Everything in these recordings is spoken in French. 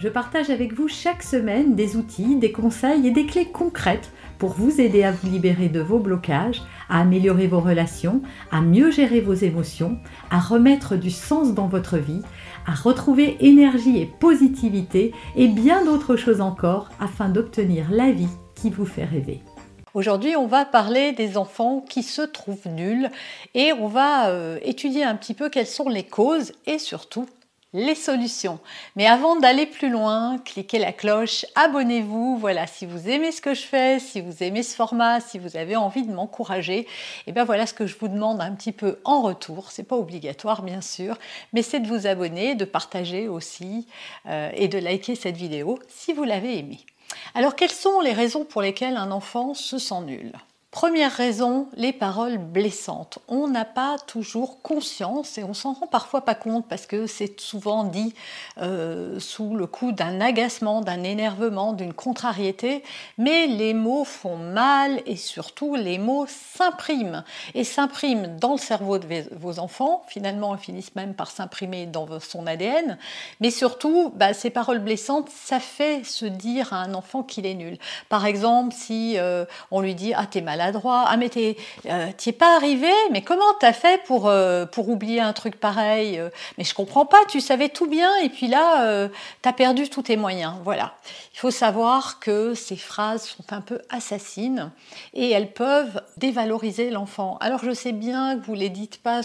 je partage avec vous chaque semaine des outils, des conseils et des clés concrètes pour vous aider à vous libérer de vos blocages, à améliorer vos relations, à mieux gérer vos émotions, à remettre du sens dans votre vie, à retrouver énergie et positivité et bien d'autres choses encore afin d'obtenir la vie qui vous fait rêver. Aujourd'hui, on va parler des enfants qui se trouvent nuls et on va euh, étudier un petit peu quelles sont les causes et surtout les solutions. Mais avant d'aller plus loin, cliquez la cloche, abonnez-vous. Voilà, si vous aimez ce que je fais, si vous aimez ce format, si vous avez envie de m'encourager, et eh bien voilà ce que je vous demande un petit peu en retour. C'est pas obligatoire bien sûr, mais c'est de vous abonner, de partager aussi euh, et de liker cette vidéo si vous l'avez aimée. Alors quelles sont les raisons pour lesquelles un enfant se sent nul? Première raison, les paroles blessantes. On n'a pas toujours conscience et on s'en rend parfois pas compte parce que c'est souvent dit euh, sous le coup d'un agacement, d'un énervement, d'une contrariété, mais les mots font mal et surtout les mots s'impriment et s'impriment dans le cerveau de vos enfants. Finalement, ils finissent même par s'imprimer dans son ADN, mais surtout, bah, ces paroles blessantes, ça fait se dire à un enfant qu'il est nul. Par exemple, si euh, on lui dit ah t'es malade Ah, mais t'es, euh, es pas arrivé Mais comment t'as fait pour, euh, pour oublier un truc pareil euh? Mais je comprends pas, tu savais tout bien et puis là, t'as perdu tous tes moyens. Voilà. Il faut savoir que ces phrases sont un peu assassines et elles peuvent dévaloriser l'enfant. Alors je sais bien que vous les dites pas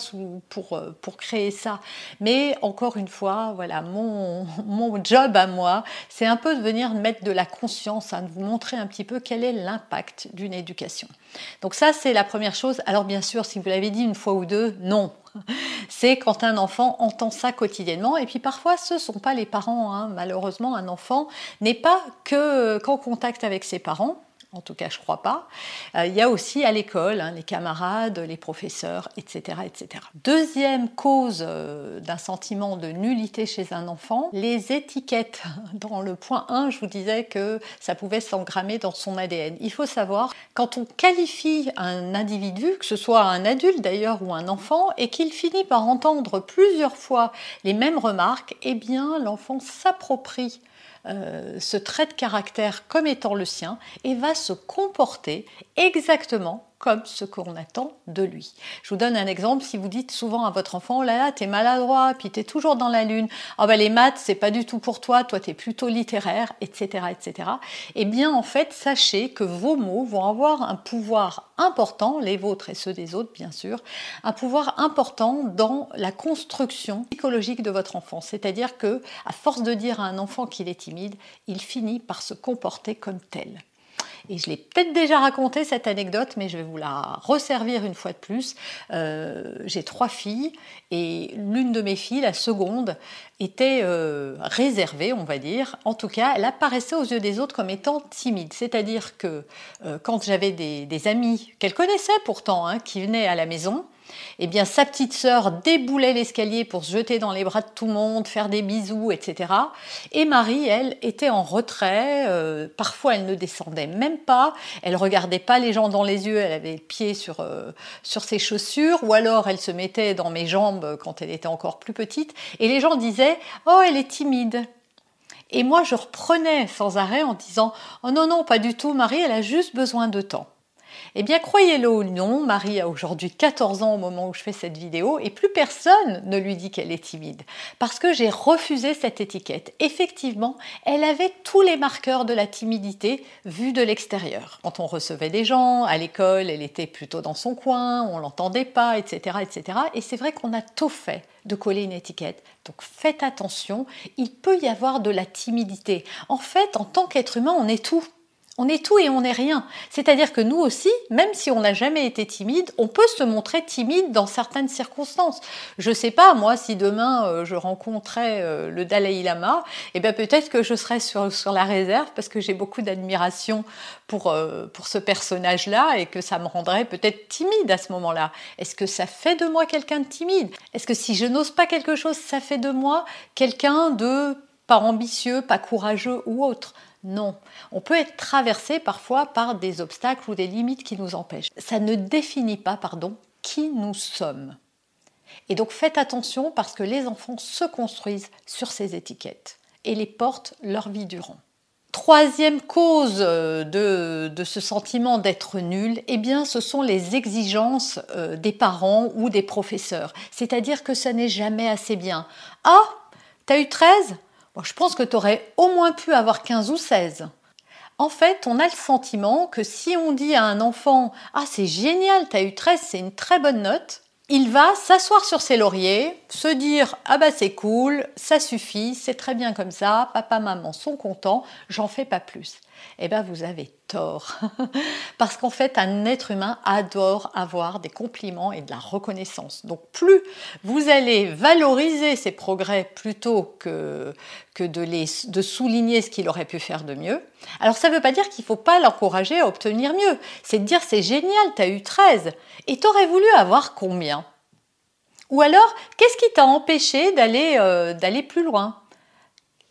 pour, pour créer ça, mais encore une fois, voilà, mon, mon job à moi, c'est un peu de venir mettre de la conscience, à hein, vous montrer un petit peu quel est l'impact d'une éducation. Donc ça, c'est la première chose. Alors bien sûr, si vous l'avez dit une fois ou deux, non. C'est quand un enfant entend ça quotidiennement. Et puis parfois, ce ne sont pas les parents. Hein. Malheureusement, un enfant n'est pas que qu'en contact avec ses parents en tout cas je crois pas. Euh, il y a aussi à l'école hein, les camarades, les professeurs, etc. etc. Deuxième cause euh, d'un sentiment de nullité chez un enfant, les étiquettes. Dans le point 1, je vous disais que ça pouvait s'engrammer dans son ADN. Il faut savoir, quand on qualifie un individu, que ce soit un adulte d'ailleurs ou un enfant, et qu'il finit par entendre plusieurs fois les mêmes remarques, eh bien l'enfant s'approprie euh, ce trait de caractère comme étant le sien et va se comporter exactement comme ce qu'on attend de lui. Je vous donne un exemple, si vous dites souvent à votre enfant, oh là là, t'es maladroit, puis t'es toujours dans la lune, oh ben les maths, c'est pas du tout pour toi, toi t'es plutôt littéraire, etc., etc. Eh bien, en fait, sachez que vos mots vont avoir un pouvoir important, les vôtres et ceux des autres, bien sûr, un pouvoir important dans la construction psychologique de votre enfant. C'est-à-dire que, à force de dire à un enfant qu'il est timide, il finit par se comporter comme tel. Et je l'ai peut-être déjà raconté cette anecdote, mais je vais vous la resservir une fois de plus. Euh, j'ai trois filles et l'une de mes filles, la seconde, était euh, réservée, on va dire. En tout cas, elle apparaissait aux yeux des autres comme étant timide. C'est-à-dire que euh, quand j'avais des, amis qu'elle connaissait pourtant, hein, qui venaient à la maison, eh bien, sa petite sœur déboulait l'escalier pour se jeter dans les bras de tout le monde, faire des bisous, etc. Et Marie, elle, était en retrait. Euh, parfois, elle ne descendait même pas. Elle regardait pas les gens dans les yeux. Elle avait le pied sur, euh, sur ses chaussures. Ou alors, elle se mettait dans mes jambes quand elle était encore plus petite. Et les gens disaient Oh, elle est timide. Et moi, je reprenais sans arrêt en disant Oh non, non, pas du tout, Marie, elle a juste besoin de temps. Eh bien, croyez-le ou non, Marie a aujourd'hui 14 ans au moment où je fais cette vidéo et plus personne ne lui dit qu'elle est timide parce que j'ai refusé cette étiquette. Effectivement, elle avait tous les marqueurs de la timidité vus de l'extérieur. Quand on recevait des gens, à l'école, elle était plutôt dans son coin, on l'entendait pas, etc., etc. Et c'est vrai qu'on a tout fait de coller une étiquette. Donc faites attention, il peut y avoir de la timidité. En fait, en tant qu'être humain, on est tout. On est tout et on n'est rien. C'est-à-dire que nous aussi, même si on n'a jamais été timide, on peut se montrer timide dans certaines circonstances. Je sais pas, moi, si demain euh, je rencontrais euh, le Dalai Lama, eh bien peut-être que je serais sur, sur la réserve parce que j'ai beaucoup d'admiration pour, euh, pour ce personnage-là et que ça me rendrait peut-être timide à ce moment-là. Est-ce que ça fait de moi quelqu'un de timide? Est-ce que si je n'ose pas quelque chose, ça fait de moi quelqu'un de pas ambitieux, pas courageux ou autre? Non, on peut être traversé parfois par des obstacles ou des limites qui nous empêchent. Ça ne définit pas, pardon, qui nous sommes. Et donc faites attention parce que les enfants se construisent sur ces étiquettes et les portent leur vie durant. Troisième cause euh, de, ce sentiment d'être nul, eh bien, ce sont les exigences euh, des parents ou des professeurs. C'est-à-dire que ça n'est jamais assez bien. Ah, t'as eu 13 je pense que tu aurais au moins pu avoir 15 ou 16. En fait, on a le sentiment que si on dit à un enfant Ah, c'est génial, tu as eu 13, c'est une très bonne note, il va s'asseoir sur ses lauriers, se dire Ah bah c'est cool, ça suffit, c'est très bien comme ça, papa, maman sont contents, j'en fais pas plus. Eh bien, vous avez tort. Parce qu'en fait, un être humain adore avoir des compliments et de la reconnaissance. Donc, plus vous allez valoriser ses progrès plutôt que, de, les, de souligner ce qu'il aurait pu faire de mieux, alors ça ne veut pas dire qu'il ne faut pas l'encourager à obtenir mieux. C'est de dire c'est génial, tu as eu 13 et tu aurais voulu avoir combien? Ou alors, qu'est-ce qui t'a empêché d'aller euh, d'aller plus loin?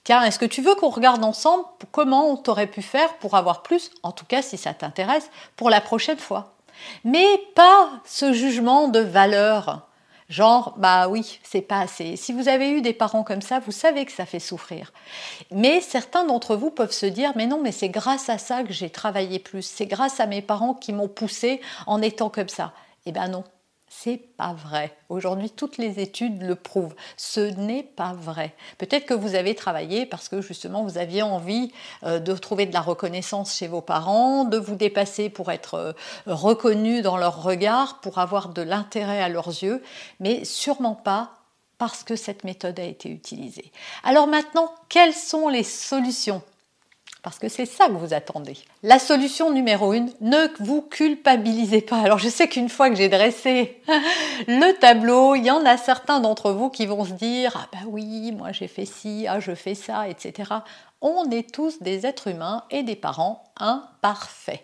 Tiens, est-ce que tu veux qu'on regarde ensemble comment on t'aurait pu faire pour avoir plus, en tout cas si ça t'intéresse, pour la prochaine fois? Mais pas ce jugement de valeur. Genre, bah oui, c'est pas assez. Si vous avez eu des parents comme ça, vous savez que ça fait souffrir. Mais certains d'entre vous peuvent se dire, mais non, mais c'est grâce à ça que j'ai travaillé plus. C'est grâce à mes parents qui m'ont poussé en étant comme ça. Eh ben non, c'est pas vrai. Aujourd'hui, toutes les études le prouvent. Ce n'est pas vrai. Peut-être que vous avez travaillé parce que justement vous aviez envie euh, de trouver de la reconnaissance chez vos parents, de vous dépasser pour être euh, reconnu dans leur regard, pour avoir de l'intérêt à leurs yeux, mais sûrement pas parce que cette méthode a été utilisée. Alors maintenant, quelles sont les solutions parce que c'est ça que vous attendez. La solution numéro une, ne vous culpabilisez pas. Alors je sais qu'une fois que j'ai dressé le tableau, il y en a certains d'entre vous qui vont se dire ah ben oui, moi j'ai fait ci, ah je fais ça, etc. On est tous des êtres humains et des parents imparfaits.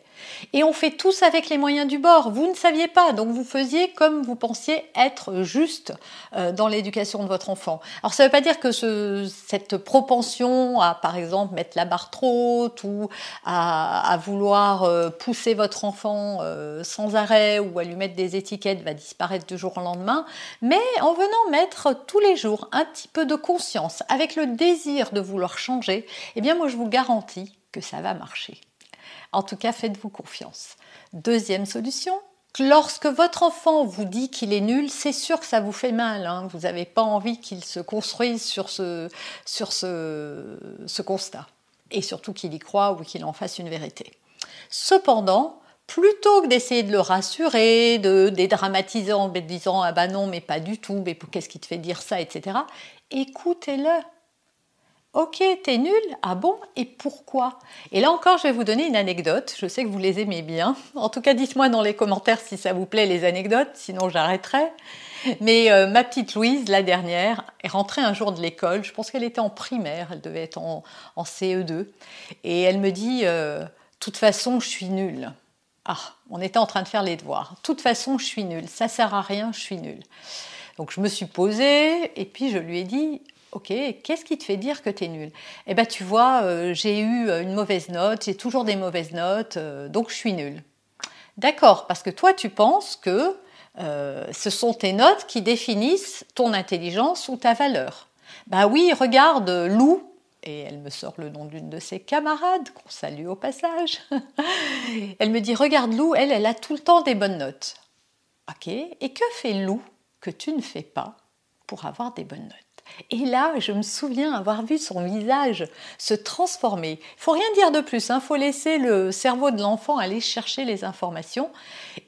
Et on fait tous avec les moyens du bord. Vous ne saviez pas, donc vous faisiez comme vous pensiez être juste euh, dans l'éducation de votre enfant. Alors ça ne veut pas dire que cette propension à, par exemple, mettre la barre trop haute ou à, vouloir euh, pousser votre enfant euh, sans arrêt ou à lui mettre des étiquettes va disparaître du jour au lendemain, mais en venant mettre tous les jours un petit peu de conscience avec le désir de vouloir changer, eh bien moi je vous garantis que ça va marcher. En tout cas, faites-vous confiance. Deuxième solution, lorsque votre enfant vous dit qu'il est nul, c'est sûr que ça vous fait mal. Hein. Vous n'avez pas envie qu'il se construise sur ce, sur ce, ce constat. Et surtout qu'il y croit ou qu'il en fasse une vérité. Cependant, plutôt que d'essayer de le rassurer, de dédramatiser en disant ah ben non mais pas du tout, mais qu'est-ce qui te fait dire ça, etc. Écoutez-le. Ok, t'es nul Ah bon? Et pourquoi? Et là encore, je vais vous donner une anecdote. Je sais que vous les aimez bien. En tout cas, dites-moi dans les commentaires si ça vous plaît les anecdotes, sinon j'arrêterai. Mais euh, ma petite Louise, la dernière, est rentrée un jour de l'école. Je pense qu'elle était en primaire, elle devait être en, CE2. Et elle me dit euh, toute façon, je suis nulle. Ah, on était en train de faire les devoirs. De toute façon, je suis nulle. Ça sert à rien, je suis nulle. Donc je me suis posée et puis je lui ai dit Ok, qu'est-ce qui te fait dire que tu es nul Eh bien, tu vois, euh, j'ai eu euh, une mauvaise note, j'ai toujours des mauvaises notes, euh, donc je suis nul. D'accord, parce que toi, tu penses que ce sont tes notes qui définissent ton intelligence ou ta valeur. Bah oui, regarde, Lou, et elle me sort le nom d'une de ses camarades, qu'on salue au passage. elle me dit, regarde Lou, elle, elle a tout le temps des bonnes notes. Ok, et que fait Lou que tu ne fais pas pour avoir des bonnes notes? Et là, je me souviens avoir vu son visage se transformer. Il faut rien dire de plus, il hein. faut laisser le cerveau de l'enfant aller chercher les informations.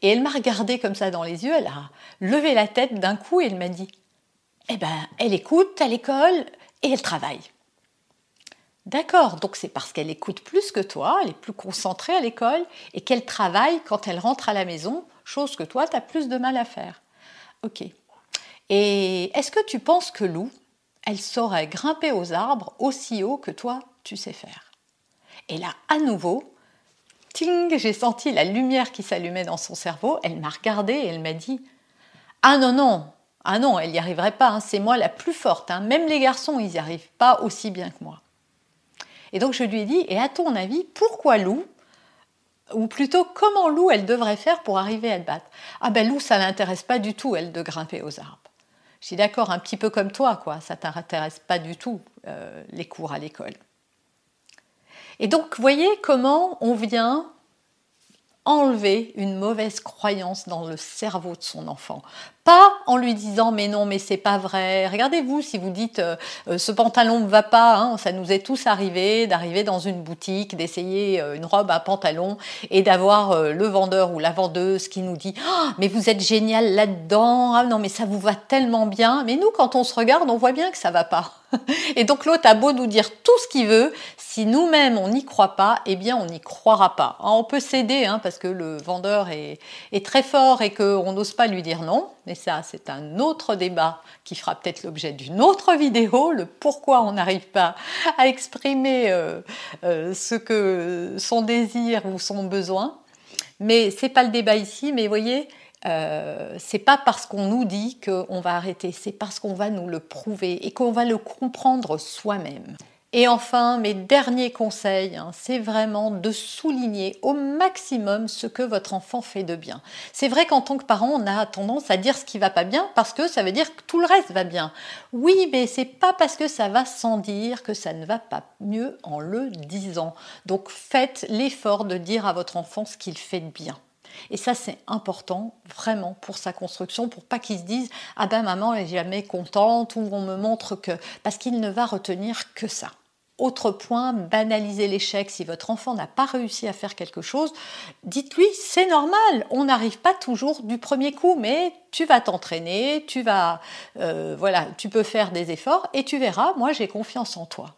Et elle m'a regardé comme ça dans les yeux, elle a levé la tête d'un coup et elle m'a dit Eh ben, elle écoute à l'école et elle travaille. D'accord, donc c'est parce qu'elle écoute plus que toi, elle est plus concentrée à l'école et qu'elle travaille quand elle rentre à la maison, chose que toi, tu as plus de mal à faire. Ok. Et est-ce que tu penses que Lou, elle saurait grimper aux arbres aussi haut que toi, tu sais faire Et là, à nouveau, ting, j'ai senti la lumière qui s'allumait dans son cerveau, elle m'a regardée et elle m'a dit Ah non, non, ah non, elle n'y arriverait pas, hein, c'est moi la plus forte, hein. même les garçons, ils n'y arrivent pas aussi bien que moi. Et donc je lui ai dit, et à ton avis, pourquoi Lou Ou plutôt, comment Lou, elle devrait faire pour arriver à le battre? Ah ben Lou, ça l'intéresse pas du tout, elle, de grimper aux arbres. Je suis d'accord, un petit peu comme toi, quoi. Ça t'intéresse pas du tout, euh, les cours à l'école. Et donc, voyez comment on vient enlever une mauvaise croyance dans le cerveau de son enfant. Pas en lui disant mais non mais c'est pas vrai. Regardez-vous si vous dites euh, euh, ce pantalon ne va pas, hein, ça nous est tous arrivé d'arriver dans une boutique, d'essayer euh, une robe, un pantalon et d'avoir le vendeur ou la vendeuse qui nous dit oh, mais vous êtes génial là-dedans, ah non mais ça vous va tellement bien. Mais nous quand on se regarde on voit bien que ça va pas. Et donc l'autre a beau nous dire tout ce qu'il veut, si nous-mêmes on n'y croit pas, eh bien on n'y croira pas. Hein, on peut céder hein, parce que le vendeur est, est très fort et qu'on n'ose pas lui dire non. Ça, c'est un autre débat qui fera peut-être l'objet d'une autre vidéo, le pourquoi on n'arrive pas à exprimer euh, euh, ce que son désir ou son besoin. Mais c'est pas le débat ici. Mais voyez, euh, c'est pas parce qu'on nous dit qu'on va arrêter, c'est parce qu'on va nous le prouver et qu'on va le comprendre soi-même. Et enfin, mes derniers conseils, hein, c'est vraiment de souligner au maximum ce que votre enfant fait de bien. C'est vrai qu'en tant que parent, on a tendance à dire ce qui va pas bien parce que ça veut dire que tout le reste va bien. Oui, mais c'est pas parce que ça va sans dire que ça ne va pas mieux en le disant. Donc faites l'effort de dire à votre enfant ce qu'il fait de bien. Et ça, c'est important vraiment pour sa construction, pour pas qu'il se dise Ah ben maman est jamais contente ou on me montre que. Parce qu'il ne va retenir que ça. Autre point, banaliser l'échec. Si votre enfant n'a pas réussi à faire quelque chose, dites-lui, c'est normal, on n'arrive pas toujours du premier coup, mais tu vas t'entraîner, tu vas, euh, voilà, tu peux faire des efforts et tu verras, moi j'ai confiance en toi.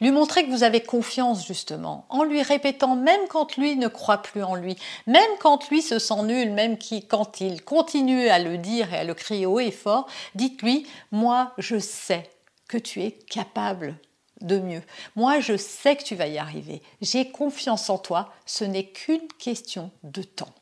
Lui montrer que vous avez confiance justement, en lui répétant même quand lui ne croit plus en lui, même quand lui se sent nul, même quand il continue à le dire et à le crier haut et fort, dites-lui, moi je sais que tu es capable de mieux. Moi, je sais que tu vas y arriver. J'ai confiance en toi. Ce n'est qu'une question de temps.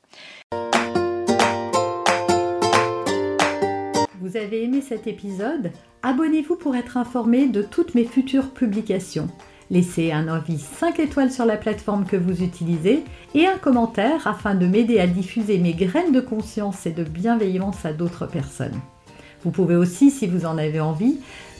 Vous avez aimé cet épisode? Abonnez-vous pour être informé de toutes mes futures publications. Laissez un avis 5 étoiles sur la plateforme que vous utilisez et un commentaire afin de m'aider à diffuser mes graines de conscience et de bienveillance à d'autres personnes. Vous pouvez aussi, si vous en avez envie,